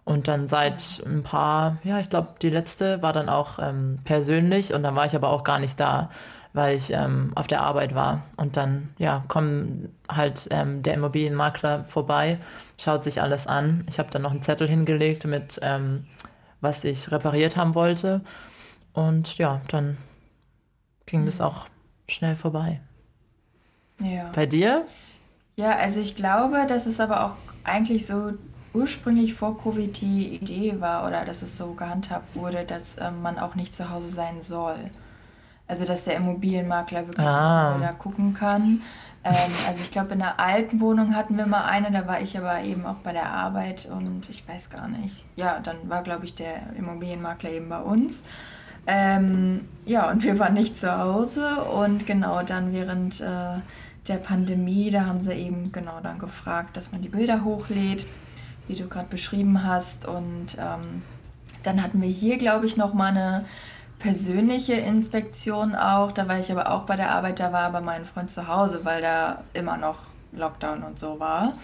Und dann seit ein paar, ja, ich glaube, die letzte war dann auch ähm, persönlich und dann war ich aber auch gar nicht da weil ich ähm, auf der Arbeit war. Und dann, ja, kommt halt ähm, der Immobilienmakler vorbei, schaut sich alles an. Ich habe dann noch einen Zettel hingelegt mit, ähm, was ich repariert haben wollte. Und ja, dann ging mhm. das auch schnell vorbei. Ja. Bei dir? Ja, also ich glaube, dass es aber auch eigentlich so ursprünglich vor Covid die Idee war oder dass es so gehandhabt wurde, dass ähm, man auch nicht zu Hause sein soll. Also dass der Immobilienmakler wirklich ah. da gucken kann. Ähm, also ich glaube, in der alten Wohnung hatten wir mal eine, da war ich aber eben auch bei der Arbeit und ich weiß gar nicht. Ja, dann war, glaube ich, der Immobilienmakler eben bei uns. Ähm, ja, und wir waren nicht zu Hause und genau dann während äh, der Pandemie, da haben sie eben genau dann gefragt, dass man die Bilder hochlädt, wie du gerade beschrieben hast. Und ähm, dann hatten wir hier, glaube ich, noch mal eine persönliche Inspektion auch. Da war ich aber auch bei der Arbeit, da war aber mein Freund zu Hause, weil da immer noch Lockdown und so war.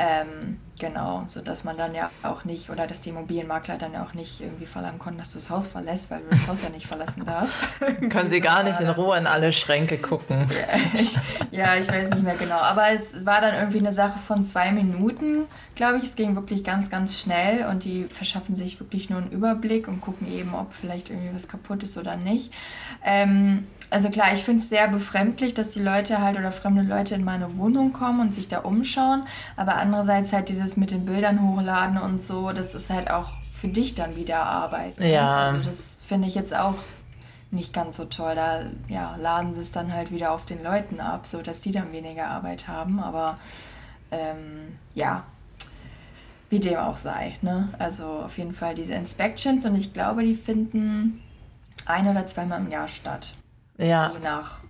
Ähm, genau, sodass man dann ja auch nicht, oder dass die Immobilienmakler dann ja auch nicht irgendwie verlangen konnten, dass du das Haus verlässt, weil du das Haus ja nicht verlassen darfst. Können sie gar nicht in Ruhe in alle Schränke gucken. Ja ich, ja, ich weiß nicht mehr genau. Aber es war dann irgendwie eine Sache von zwei Minuten, glaube ich. Es ging wirklich ganz, ganz schnell und die verschaffen sich wirklich nur einen Überblick und gucken eben, ob vielleicht irgendwie was kaputt ist oder nicht. Ähm, also klar, ich finde es sehr befremdlich, dass die Leute halt oder fremde Leute in meine Wohnung kommen und sich da umschauen. Aber andererseits halt dieses mit den Bildern hochladen und so, das ist halt auch für dich dann wieder Arbeit. Ne? Ja. Also das finde ich jetzt auch nicht ganz so toll. Da ja, laden sie es dann halt wieder auf den Leuten ab, so dass die dann weniger Arbeit haben. Aber ähm, ja, wie dem auch sei. Ne? Also auf jeden Fall diese Inspections und ich glaube, die finden ein oder zweimal im Jahr statt. Ja. Je nach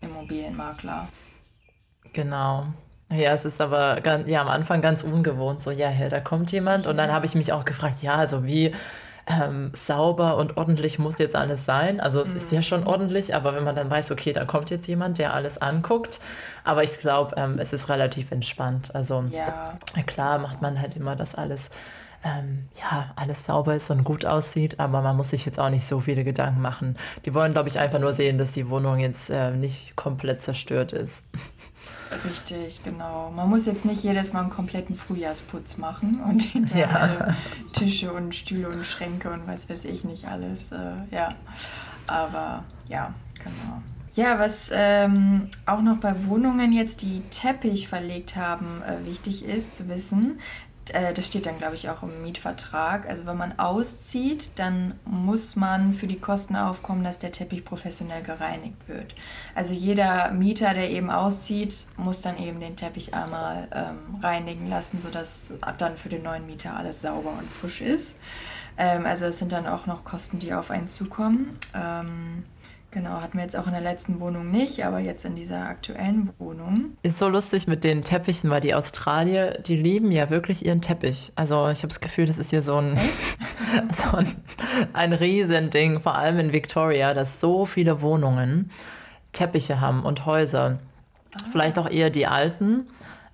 Immobilienmakler. Genau. Ja, es ist aber ganz, ja, am Anfang ganz ungewohnt, so, ja, da kommt jemand. Und dann habe ich mich auch gefragt, ja, also wie ähm, sauber und ordentlich muss jetzt alles sein. Also es mhm. ist ja schon mhm. ordentlich, aber wenn man dann weiß, okay, da kommt jetzt jemand, der alles anguckt. Aber ich glaube, ähm, es ist relativ entspannt. Also ja. klar macht man halt immer das alles ähm, ja, alles sauber ist und gut aussieht, aber man muss sich jetzt auch nicht so viele Gedanken machen. Die wollen, glaube ich, einfach nur sehen, dass die Wohnung jetzt äh, nicht komplett zerstört ist. Richtig, genau. Man muss jetzt nicht jedes Mal einen kompletten Frühjahrsputz machen und hinter ja. Tische und Stühle und Schränke und was weiß ich nicht alles. Äh, ja, aber ja, genau. Ja, was ähm, auch noch bei Wohnungen jetzt, die Teppich verlegt haben, äh, wichtig ist zu wissen, das steht dann, glaube ich, auch im Mietvertrag. Also wenn man auszieht, dann muss man für die Kosten aufkommen, dass der Teppich professionell gereinigt wird. Also jeder Mieter, der eben auszieht, muss dann eben den Teppich einmal ähm, reinigen lassen, sodass dann für den neuen Mieter alles sauber und frisch ist. Ähm, also es sind dann auch noch Kosten, die auf einen zukommen. Ähm, Genau, hatten wir jetzt auch in der letzten Wohnung nicht, aber jetzt in dieser aktuellen Wohnung. Ist so lustig mit den Teppichen, weil die Australier, die lieben ja wirklich ihren Teppich. Also ich habe das Gefühl, das ist hier so ein, so ein, ein Riesending, vor allem in Victoria, dass so viele Wohnungen Teppiche haben und Häuser. Ah. Vielleicht auch eher die alten,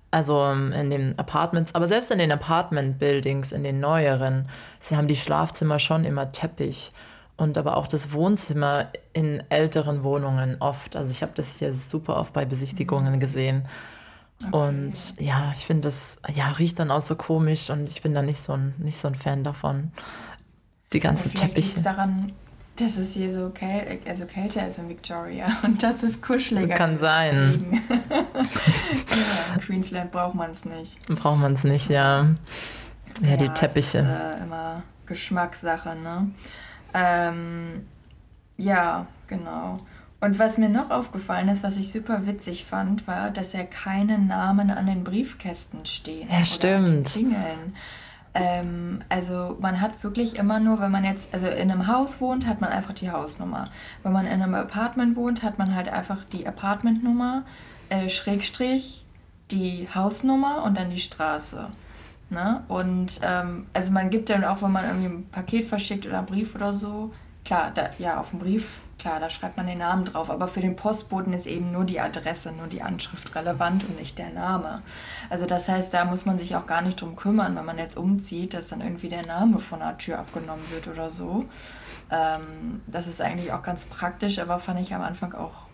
also ähm, in den Apartments, aber selbst in den Apartment-Buildings, in den neueren, sie haben die Schlafzimmer schon immer Teppich und aber auch das Wohnzimmer in älteren Wohnungen oft. Also ich habe das hier super oft bei Besichtigungen gesehen. Okay. Und ja, ich finde das, ja, riecht dann auch so komisch und ich bin da nicht so ein, nicht so ein Fan davon. Die ganze ja, Teppiche. daran, dass es hier so käl also kälter ist in Victoria und das ist kuscheliger. Kann sein. ja, in Queensland braucht man es nicht. Braucht man es nicht, ja. Ja, ja die Teppiche. Das ist äh, immer Geschmackssache, ne? Ähm, ja, genau. Und was mir noch aufgefallen ist, was ich super witzig fand, war, dass ja keine Namen an den Briefkästen stehen. Ja, stimmt. Klingeln. Ähm, also man hat wirklich immer nur, wenn man jetzt, also in einem Haus wohnt, hat man einfach die Hausnummer. Wenn man in einem Apartment wohnt, hat man halt einfach die Apartmentnummer, äh, Schrägstrich, die Hausnummer und dann die Straße. Ne? Und ähm, also man gibt dann auch, wenn man irgendwie ein Paket verschickt oder einen Brief oder so, klar, da, ja, auf dem Brief, klar, da schreibt man den Namen drauf, aber für den Postboten ist eben nur die Adresse, nur die Anschrift relevant und nicht der Name. Also das heißt, da muss man sich auch gar nicht drum kümmern, wenn man jetzt umzieht, dass dann irgendwie der Name von der Tür abgenommen wird oder so. Ähm, das ist eigentlich auch ganz praktisch, aber fand ich am Anfang auch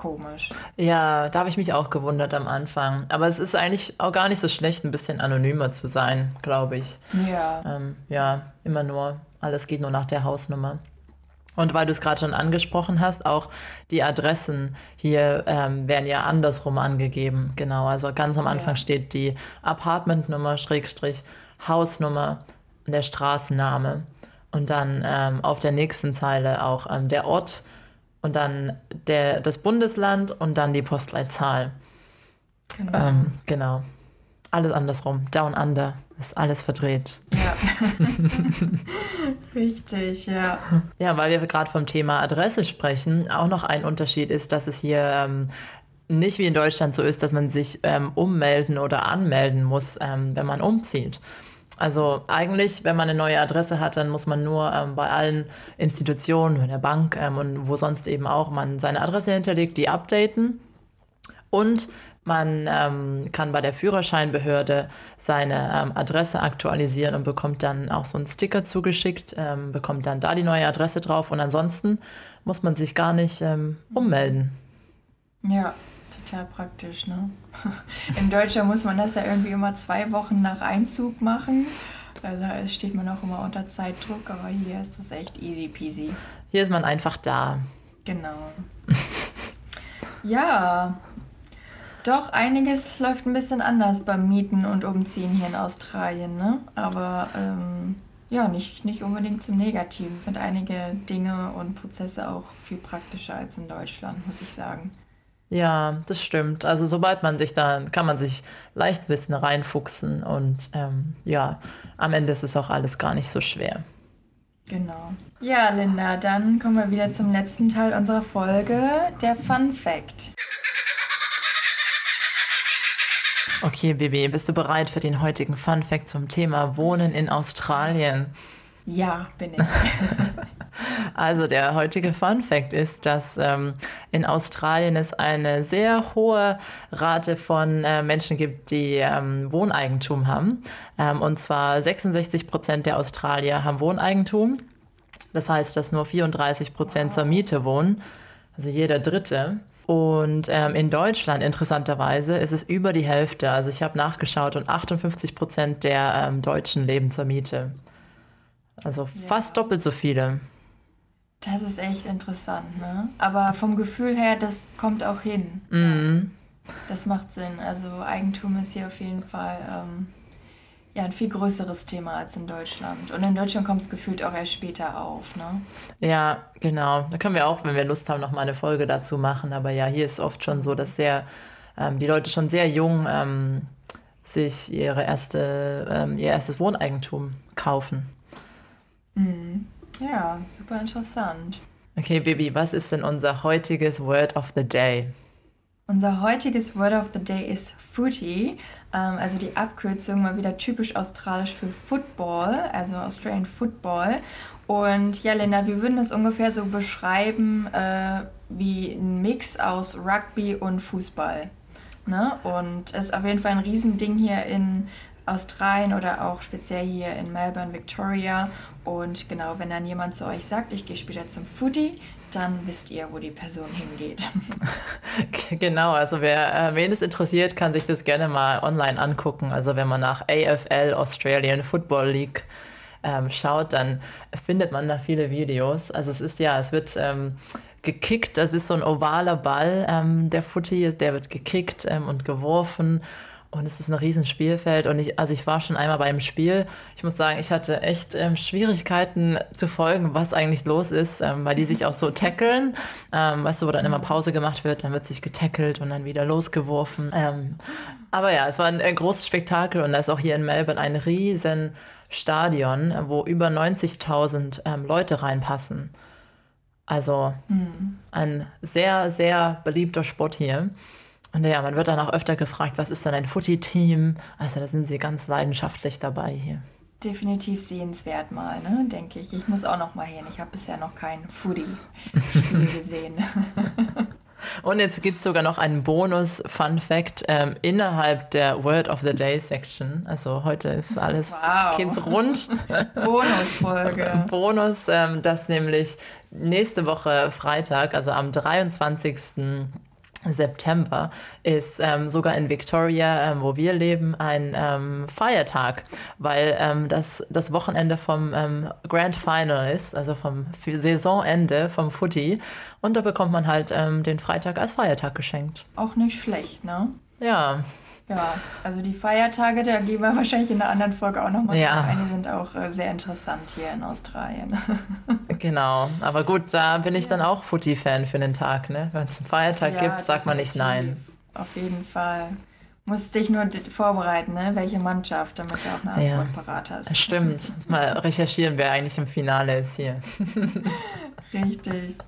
komisch. Ja, da habe ich mich auch gewundert am Anfang. Aber es ist eigentlich auch gar nicht so schlecht, ein bisschen anonymer zu sein, glaube ich. Ja. Ähm, ja, immer nur, alles geht nur nach der Hausnummer. Und weil du es gerade schon angesprochen hast, auch die Adressen hier ähm, werden ja andersrum angegeben. Genau, also ganz am Anfang ja. steht die Apartmentnummer, Schrägstrich, Hausnummer und der Straßenname. Und dann ähm, auf der nächsten Zeile auch ähm, der Ort und dann der, das Bundesland und dann die Postleitzahl. Genau. Ähm, genau. Alles andersrum. Down Under ist alles verdreht. Ja. Richtig, ja. Ja, weil wir gerade vom Thema Adresse sprechen, auch noch ein Unterschied ist, dass es hier ähm, nicht wie in Deutschland so ist, dass man sich ähm, ummelden oder anmelden muss, ähm, wenn man umzieht. Also eigentlich, wenn man eine neue Adresse hat, dann muss man nur ähm, bei allen Institutionen, in der Bank ähm, und wo sonst eben auch man seine Adresse hinterlegt, die updaten. Und man ähm, kann bei der Führerscheinbehörde seine ähm, Adresse aktualisieren und bekommt dann auch so einen Sticker zugeschickt, ähm, bekommt dann da die neue Adresse drauf und ansonsten muss man sich gar nicht ähm, ummelden. Ja, total praktisch, ne? In Deutschland muss man das ja irgendwie immer zwei Wochen nach Einzug machen. Also steht man auch immer unter Zeitdruck, aber hier ist das echt easy peasy. Hier ist man einfach da. Genau. ja, doch einiges läuft ein bisschen anders beim Mieten und Umziehen hier in Australien, ne? Aber ähm, ja, nicht, nicht unbedingt zum Negativen. Ich finde einige Dinge und Prozesse auch viel praktischer als in Deutschland, muss ich sagen. Ja, das stimmt. Also sobald man sich da, kann man sich leicht ein bisschen reinfuchsen und ähm, ja, am Ende ist es auch alles gar nicht so schwer. Genau. Ja, Linda, dann kommen wir wieder zum letzten Teil unserer Folge, der Fun Fact. Okay, Baby, bist du bereit für den heutigen Fun Fact zum Thema Wohnen in Australien? Ja, bin ich. Also der heutige Fun Fact ist, dass ähm, in Australien es eine sehr hohe Rate von äh, Menschen gibt, die ähm, Wohneigentum haben. Ähm, und zwar 66 Prozent der Australier haben Wohneigentum. Das heißt, dass nur 34 Prozent zur Miete wohnen, also jeder Dritte. Und ähm, in Deutschland, interessanterweise, ist es über die Hälfte. Also ich habe nachgeschaut und 58 Prozent der ähm, Deutschen leben zur Miete. Also ja. fast doppelt so viele. Das ist echt interessant, ne? Aber vom Gefühl her, das kommt auch hin. Mhm. Das macht Sinn. Also Eigentum ist hier auf jeden Fall ähm, ja, ein viel größeres Thema als in Deutschland. Und in Deutschland kommt es gefühlt auch erst später auf, ne? Ja, genau. Da können wir auch, wenn wir Lust haben, noch mal eine Folge dazu machen. Aber ja, hier ist oft schon so, dass sehr, ähm, die Leute schon sehr jung ähm, sich ihre erste, ähm, ihr erstes Wohneigentum kaufen. Mhm. Ja, super interessant. Okay, Bibi, was ist denn unser heutiges Word of the Day? Unser heutiges Word of the Day ist Footy, ähm, also die Abkürzung mal wieder typisch australisch für Football, also Australian Football. Und ja, Linda, wir würden es ungefähr so beschreiben äh, wie ein Mix aus Rugby und Fußball. Ne? Und es ist auf jeden Fall ein Riesending hier in Australien oder auch speziell hier in Melbourne, Victoria. Und genau, wenn dann jemand zu euch sagt, ich gehe später zum Footy, dann wisst ihr, wo die Person hingeht. Genau, also wer äh, wen es interessiert, kann sich das gerne mal online angucken. Also wenn man nach AFL Australian Football League ähm, schaut, dann findet man da viele Videos. Also es ist ja, es wird ähm, gekickt, das ist so ein ovaler Ball, ähm, der Footy, der wird gekickt ähm, und geworfen und es ist ein riesen Spielfeld. Und ich, also ich war schon einmal beim Spiel. Ich muss sagen, ich hatte echt ähm, Schwierigkeiten zu folgen, was eigentlich los ist, ähm, weil die sich auch so tackeln. Ähm, weißt du, wo dann immer Pause gemacht wird, dann wird sich getackelt und dann wieder losgeworfen. Ähm, aber ja, es war ein, ein großes Spektakel und da ist auch hier in Melbourne ein riesen Stadion, wo über 90.000 ähm, Leute reinpassen. Also mhm. ein sehr, sehr beliebter Sport hier. Und ja, man wird dann auch öfter gefragt, was ist denn ein Footy-Team? Also da sind sie ganz leidenschaftlich dabei hier. Definitiv sehenswert mal, ne? denke ich. Ich muss auch noch mal hin. Ich habe bisher noch kein Footy-Spiel gesehen. Und jetzt gibt es sogar noch einen Bonus-Fun-Fact ähm, innerhalb der Word of the Day-Section. Also heute ist alles wow. geht's rund. Bonusfolge. Bonus, ähm, das nämlich nächste Woche Freitag, also am 23. September ist ähm, sogar in Victoria, ähm, wo wir leben, ein ähm, Feiertag, weil ähm, das das Wochenende vom ähm, Grand Final ist, also vom Saisonende vom Footy. Und da bekommt man halt ähm, den Freitag als Feiertag geschenkt. Auch nicht schlecht, ne? Ja. Ja, also die Feiertage, da gehen wir wahrscheinlich in einer anderen Folge auch nochmal ja. drauf ein. Die sind auch äh, sehr interessant hier in Australien. genau, aber gut, da bin ich ja. dann auch Footy-Fan für den Tag. Ne? Wenn es einen Feiertag ja, gibt, sagt man nicht nein. Auf jeden Fall. Musst dich nur vorbereiten, ne? welche Mannschaft, damit du auch eine Antwort ja, parat hast. Stimmt. Muss mal recherchieren, wer eigentlich im Finale ist hier. Richtig.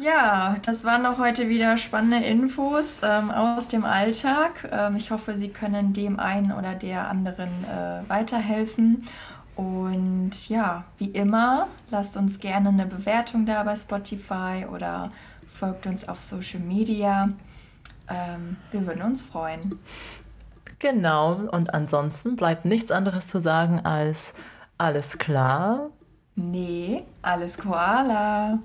Ja, das waren auch heute wieder spannende Infos ähm, aus dem Alltag. Ähm, ich hoffe, Sie können dem einen oder der anderen äh, weiterhelfen. Und ja, wie immer, lasst uns gerne eine Bewertung da bei Spotify oder folgt uns auf Social Media. Ähm, wir würden uns freuen. Genau, und ansonsten bleibt nichts anderes zu sagen als alles klar. Nee, alles Koala.